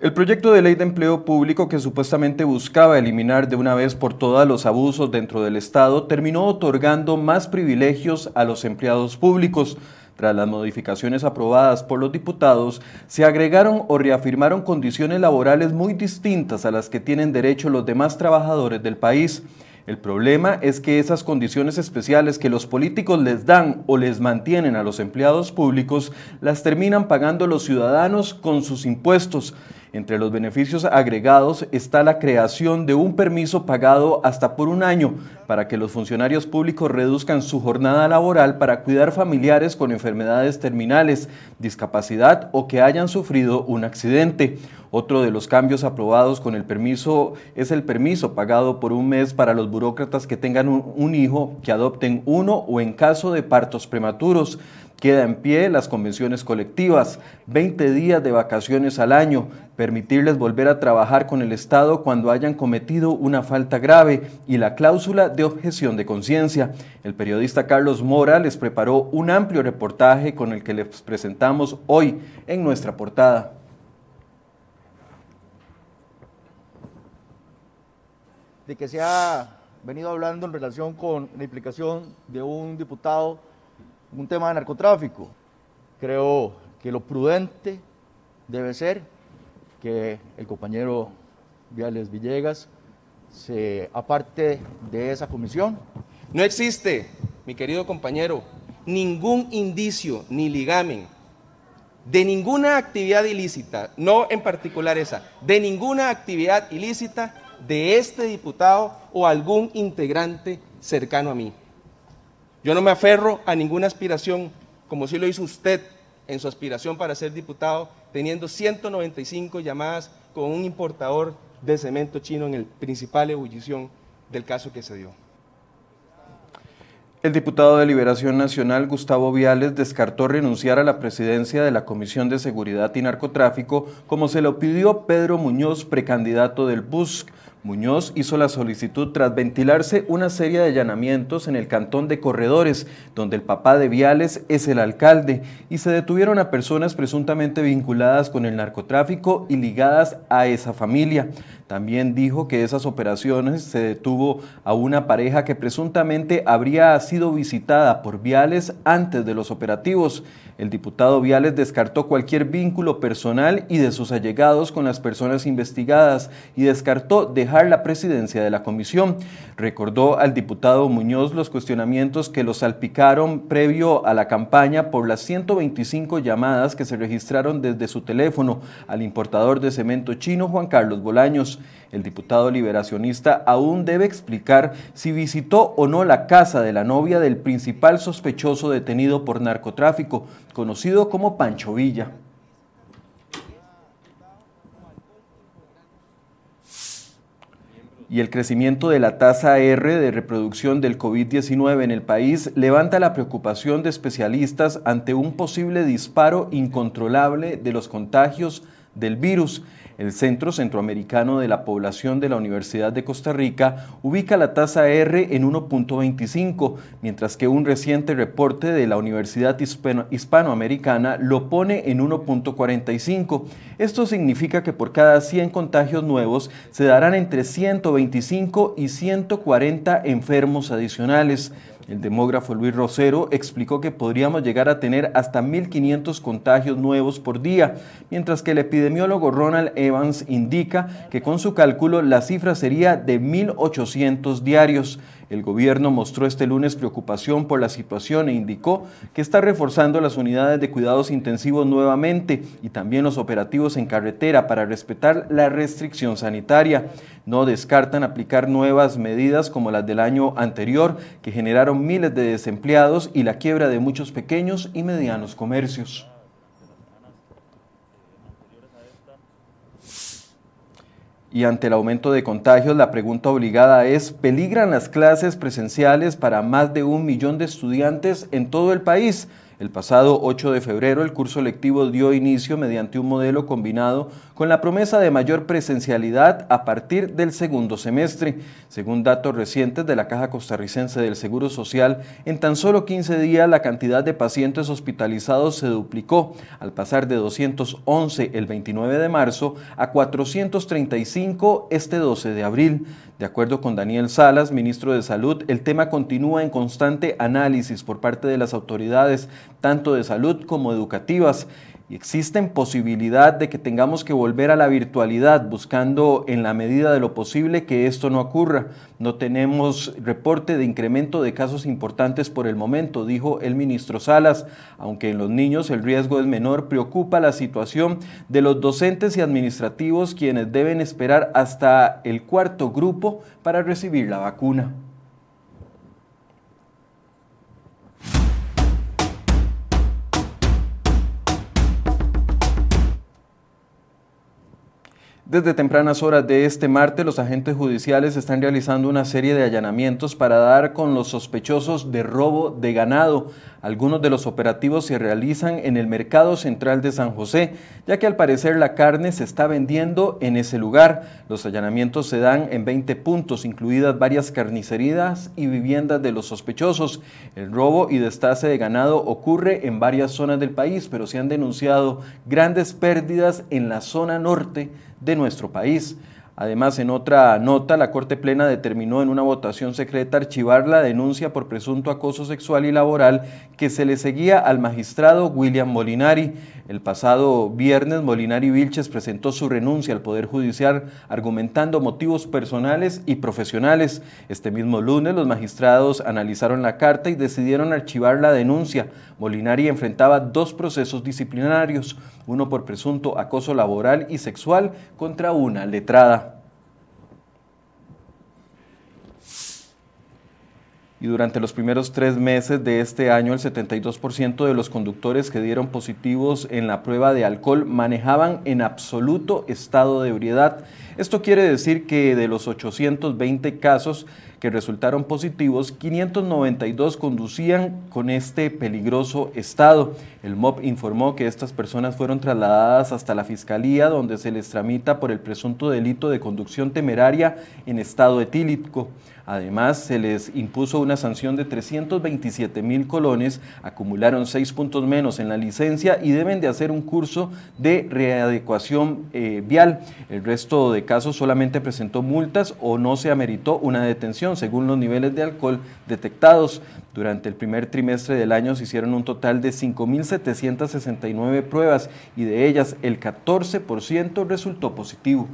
El proyecto de ley de empleo público que supuestamente buscaba eliminar de una vez por todas los abusos dentro del Estado terminó otorgando más privilegios a los empleados públicos. Tras las modificaciones aprobadas por los diputados, se agregaron o reafirmaron condiciones laborales muy distintas a las que tienen derecho los demás trabajadores del país. El problema es que esas condiciones especiales que los políticos les dan o les mantienen a los empleados públicos las terminan pagando los ciudadanos con sus impuestos. Entre los beneficios agregados está la creación de un permiso pagado hasta por un año para que los funcionarios públicos reduzcan su jornada laboral para cuidar familiares con enfermedades terminales, discapacidad o que hayan sufrido un accidente. Otro de los cambios aprobados con el permiso es el permiso pagado por un mes para los burócratas que tengan un, hijo, que adopten uno o en caso de partos prematuros. Queda en pie las convenciones colectivas, 20 días de vacaciones al año, permitirles volver a trabajar con el Estado cuando hayan cometido una falta grave y la cláusula de objeción de conciencia. El periodista Carlos Mora les preparó un amplio reportaje con el que les presentamos hoy en nuestra portada. De que se ha venido hablando en relación con la implicación de un diputado un tema de narcotráfico. Creo que lo prudente debe ser que el compañero Viales Villegas se aparte de esa comisión. No existe, mi querido compañero, ningún indicio ni ligamen de ninguna actividad ilícita, no en particular esa, de ninguna actividad ilícita de este diputado o algún integrante cercano a mí. Yo no me aferro a ninguna aspiración, como si lo hizo usted en su aspiración para ser diputado, teniendo 195 llamadas con un importador de cemento chino en el principal ebullición del caso que se dio. El diputado de Liberación Nacional, Gustavo Viales, descartó renunciar a la presidencia de la Comisión de Seguridad y Narcotráfico, como se lo pidió Pedro Muñoz, precandidato del BUSC, Muñoz hizo la solicitud tras ventilarse una serie de allanamientos en el cantón de Corredores, donde el papá de Viales es el alcalde, y se detuvieron a personas presuntamente vinculadas con el narcotráfico y ligadas a esa familia. También dijo que esas operaciones se detuvo a una pareja que presuntamente habría sido visitada por Viales antes de los operativos. El diputado Viales descartó cualquier vínculo personal y de sus allegados con las personas investigadas y descartó dejar la presidencia de la comisión. Recordó al diputado Muñoz los cuestionamientos que lo salpicaron previo a la campaña por las 125 llamadas que se registraron desde su teléfono al importador de cemento chino Juan Carlos Bolaños. El diputado liberacionista aún debe explicar si visitó o no la casa de la novia del principal sospechoso detenido por narcotráfico, conocido como Pancho Villa. Y el crecimiento de la tasa R de reproducción del COVID-19 en el país levanta la preocupación de especialistas ante un posible disparo incontrolable de los contagios del virus. El Centro Centroamericano de la Población de la Universidad de Costa Rica ubica la tasa R en 1.25, mientras que un reciente reporte de la Universidad Hispanoamericana lo pone en 1.45. Esto significa que por cada 100 contagios nuevos se darán entre 125 y 140 enfermos adicionales. El demógrafo Luis Rosero explicó que podríamos llegar a tener hasta 1.500 contagios nuevos por día, mientras que el epidemiólogo Ronald Evans indica que con su cálculo la cifra sería de 1.800 diarios. El gobierno mostró este lunes preocupación por la situación e indicó que está reforzando las unidades de cuidados intensivos nuevamente y también los operativos en carretera para respetar la restricción sanitaria. No descartan aplicar nuevas medidas como las del año anterior que generaron miles de desempleados y la quiebra de muchos pequeños y medianos comercios. Y ante el aumento de contagios, la pregunta obligada es, ¿peligran las clases presenciales para más de un millón de estudiantes en todo el país? El pasado 8 de febrero el curso lectivo dio inicio mediante un modelo combinado con la promesa de mayor presencialidad a partir del segundo semestre. Según datos recientes de la Caja Costarricense del Seguro Social, en tan solo 15 días la cantidad de pacientes hospitalizados se duplicó, al pasar de 211 el 29 de marzo a 435 este 12 de abril. De acuerdo con Daniel Salas, ministro de Salud, el tema continúa en constante análisis por parte de las autoridades, tanto de salud como educativas. Y existen posibilidad de que tengamos que volver a la virtualidad, buscando en la medida de lo posible que esto no ocurra. No tenemos reporte de incremento de casos importantes por el momento, dijo el ministro Salas. Aunque en los niños el riesgo es menor, preocupa la situación de los docentes y administrativos quienes deben esperar hasta el cuarto grupo para recibir la vacuna. Desde tempranas horas de este martes, los agentes judiciales están realizando una serie de allanamientos para dar con los sospechosos de robo de ganado. Algunos de los operativos se realizan en el Mercado Central de San José, ya que al parecer la carne se está vendiendo en ese lugar. Los allanamientos se dan en 20 puntos, incluidas varias carnicerías y viviendas de los sospechosos. El robo y destace de ganado ocurre en varias zonas del país, pero se han denunciado grandes pérdidas en la zona norte de nuestro país. Además, en otra nota, la Corte Plena determinó en una votación secreta archivar la denuncia por presunto acoso sexual y laboral que se le seguía al magistrado William Molinari. El pasado viernes, Molinari Vilches presentó su renuncia al Poder Judicial argumentando motivos personales y profesionales. Este mismo lunes, los magistrados analizaron la carta y decidieron archivar la denuncia. Molinari enfrentaba dos procesos disciplinarios, uno por presunto acoso laboral y sexual contra una letrada. y durante los primeros tres meses de este año el 72% de los conductores que dieron positivos en la prueba de alcohol manejaban en absoluto estado de ebriedad. Esto quiere decir que de los 820 casos que resultaron positivos, 592 conducían con este peligroso estado. El MOP informó que estas personas fueron trasladadas hasta la Fiscalía, donde se les tramita por el presunto delito de conducción temeraria en estado etílico. Además, se les impuso una sanción de 327 mil colones, acumularon seis puntos menos en la licencia y deben de hacer un curso de readecuación eh, vial. El resto de casos solamente presentó multas o no se ameritó una detención según los niveles de alcohol detectados. Durante el primer trimestre del año se hicieron un total de 5.769 pruebas y de ellas el 14% resultó positivo.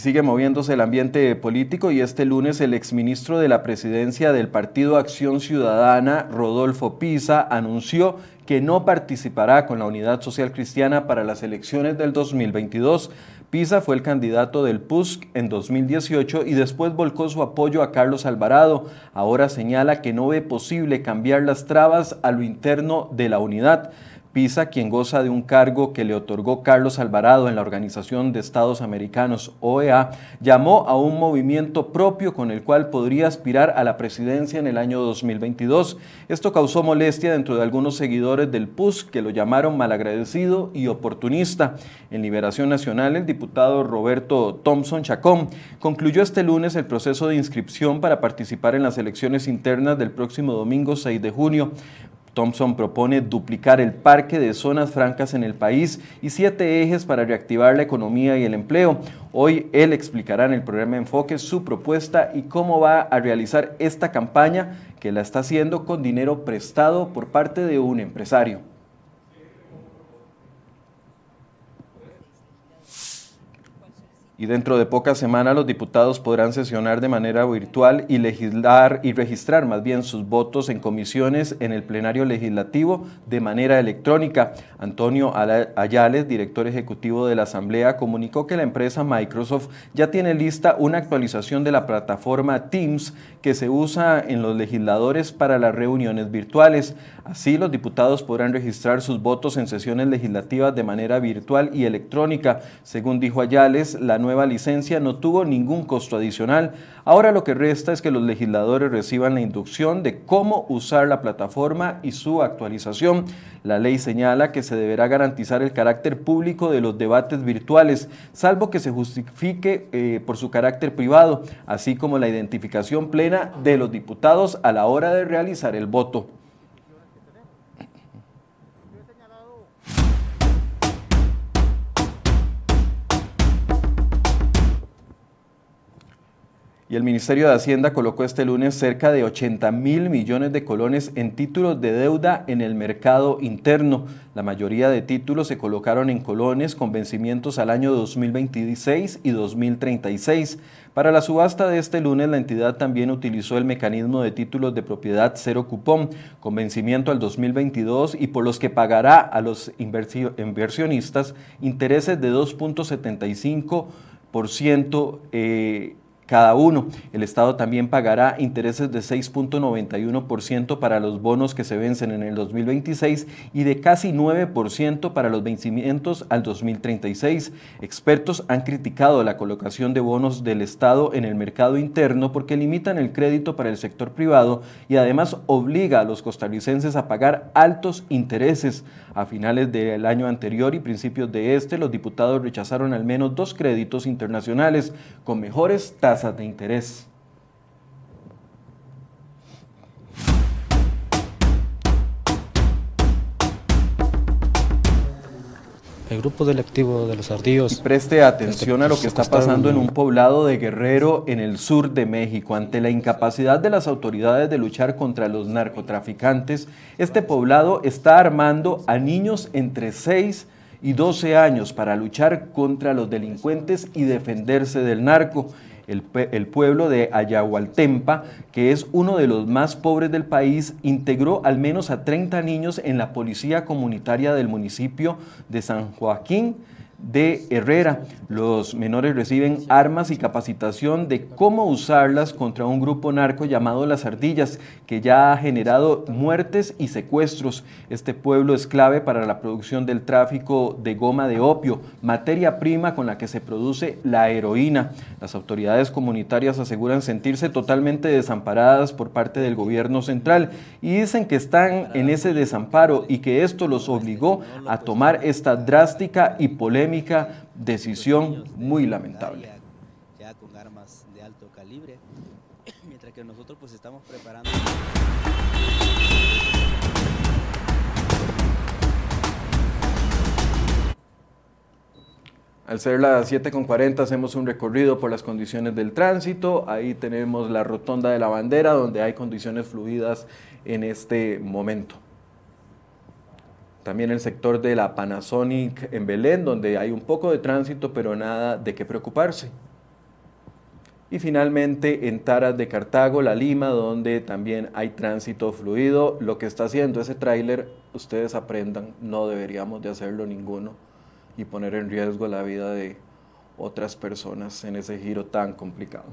Sigue moviéndose el ambiente político y este lunes el exministro de la presidencia del Partido Acción Ciudadana, Rodolfo Pisa, anunció que no participará con la Unidad Social Cristiana para las elecciones del 2022. Pisa fue el candidato del PUSC en 2018 y después volcó su apoyo a Carlos Alvarado. Ahora señala que no ve posible cambiar las trabas a lo interno de la unidad. Pisa, quien goza de un cargo que le otorgó Carlos Alvarado en la Organización de Estados Americanos, OEA, llamó a un movimiento propio con el cual podría aspirar a la presidencia en el año 2022. Esto causó molestia dentro de algunos seguidores del PUS que lo llamaron malagradecido y oportunista. En Liberación Nacional, el diputado Roberto Thompson Chacón concluyó este lunes el proceso de inscripción para participar en las elecciones internas del próximo domingo 6 de junio. Thompson propone duplicar el parque de zonas francas en el país y siete ejes para reactivar la economía y el empleo. Hoy él explicará en el programa Enfoque su propuesta y cómo va a realizar esta campaña que la está haciendo con dinero prestado por parte de un empresario. Y dentro de pocas semanas los diputados podrán sesionar de manera virtual y legislar y registrar más bien sus votos en comisiones en el plenario legislativo de manera electrónica. Antonio Ayales, director ejecutivo de la Asamblea, comunicó que la empresa Microsoft ya tiene lista una actualización de la plataforma Teams que se usa en los legisladores para las reuniones virtuales. Así, los diputados podrán registrar sus votos en sesiones legislativas de manera virtual y electrónica. Según dijo Ayales, la nueva licencia no tuvo ningún costo adicional. Ahora lo que resta es que los legisladores reciban la inducción de cómo usar la plataforma y su actualización. La ley señala que se deberá garantizar el carácter público de los debates virtuales, salvo que se justifique eh, por su carácter privado, así como la identificación plena de los diputados a la hora de realizar el voto. Y el Ministerio de Hacienda colocó este lunes cerca de 80 mil millones de colones en títulos de deuda en el mercado interno. La mayoría de títulos se colocaron en colones con vencimientos al año 2026 y 2036. Para la subasta de este lunes, la entidad también utilizó el mecanismo de títulos de propiedad cero cupón con vencimiento al 2022 y por los que pagará a los inversionistas intereses de 2.75% eh, cada uno. El Estado también pagará intereses de 6.91% para los bonos que se vencen en el 2026 y de casi 9% para los vencimientos al 2036. Expertos han criticado la colocación de bonos del Estado en el mercado interno porque limitan el crédito para el sector privado y además obliga a los costarricenses a pagar altos intereses. A finales del año anterior y principios de este, los diputados rechazaron al menos dos créditos internacionales con mejores tasas de interés. El grupo delictivo de los ardillos. preste atención a lo que está pasando en un poblado de Guerrero en el sur de México. Ante la incapacidad de las autoridades de luchar contra los narcotraficantes, este poblado está armando a niños entre 6 y 12 años para luchar contra los delincuentes y defenderse del narco el, pueblo de Ayahualtempa, que es uno de los más pobres del país, integró al menos a 30 niños en la policía comunitaria del municipio de San Joaquín de Herrera. Los menores reciben armas y capacitación de cómo usarlas contra un grupo narco llamado Las Ardillas, que ya ha generado muertes y secuestros. Este pueblo es clave para la producción del tráfico de goma de opio, materia prima con la que se produce la heroína. Las autoridades comunitarias aseguran sentirse totalmente desamparadas por parte del gobierno central y dicen que están en ese desamparo y que esto los obligó a tomar esta drástica y polémica decisión muy lamentable. Ya con armas de alto calibre, mientras que nosotros pues estamos preparando. Al ser las 7.40 hacemos un recorrido por las condiciones del tránsito. Ahí tenemos la rotonda de la bandera donde hay condiciones fluidas en este momento. También el sector de la Panasonic en Belén, donde hay un poco de tránsito, pero nada de qué preocuparse. Y finalmente en Taras de Cartago, La Lima, donde también hay tránsito fluido. Lo que está haciendo ese tráiler, ustedes aprendan, no deberíamos de hacerlo ninguno y poner en riesgo la vida de otras personas en ese giro tan complicado.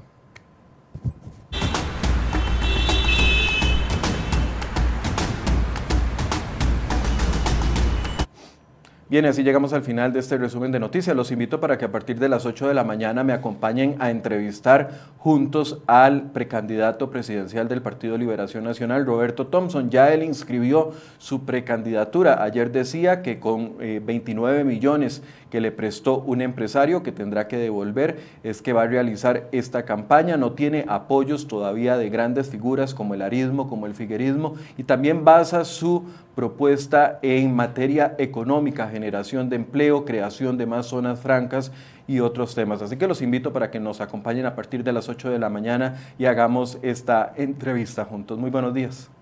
Bien, así llegamos al final de este resumen de noticias. Los invito para que a partir de las 8 de la mañana me acompañen a entrevistar juntos al precandidato presidencial del Partido Liberación Nacional, Roberto Thompson. Ya él inscribió su precandidatura. Ayer decía que con 29 eh, millones que le prestó un empresario que tendrá que devolver es que va a realizar esta campaña. No tiene apoyos todavía de grandes figuras como el arismo, como el figuerismo y también basa su propuesta en materia económica, generación de empleo, creación de más zonas francas y otros temas. Así que los invito para que nos acompañen a partir de las 8 de la mañana y hagamos esta entrevista juntos. Muy buenos días.